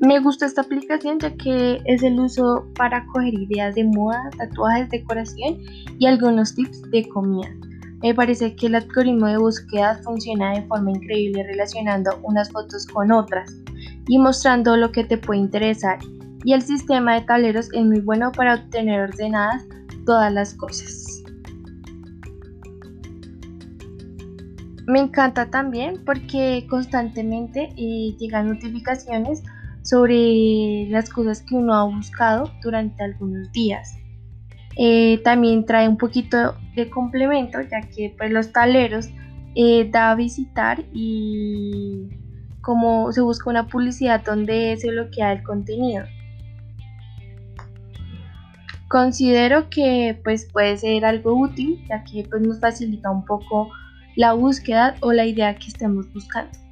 Me gusta esta aplicación ya que es el uso para coger ideas de moda, tatuajes, decoración y algunos tips de comida. Me parece que el algoritmo de búsqueda funciona de forma increíble relacionando unas fotos con otras y mostrando lo que te puede interesar. Y el sistema de tableros es muy bueno para obtener ordenadas todas las cosas. Me encanta también porque constantemente eh, llegan notificaciones sobre las cosas que uno ha buscado durante algunos días. Eh, también trae un poquito de complemento ya que pues, los taleros eh, da a visitar y como se busca una publicidad donde se bloquea el contenido. Considero que pues puede ser algo útil ya que pues nos facilita un poco la búsqueda o la idea que estemos buscando.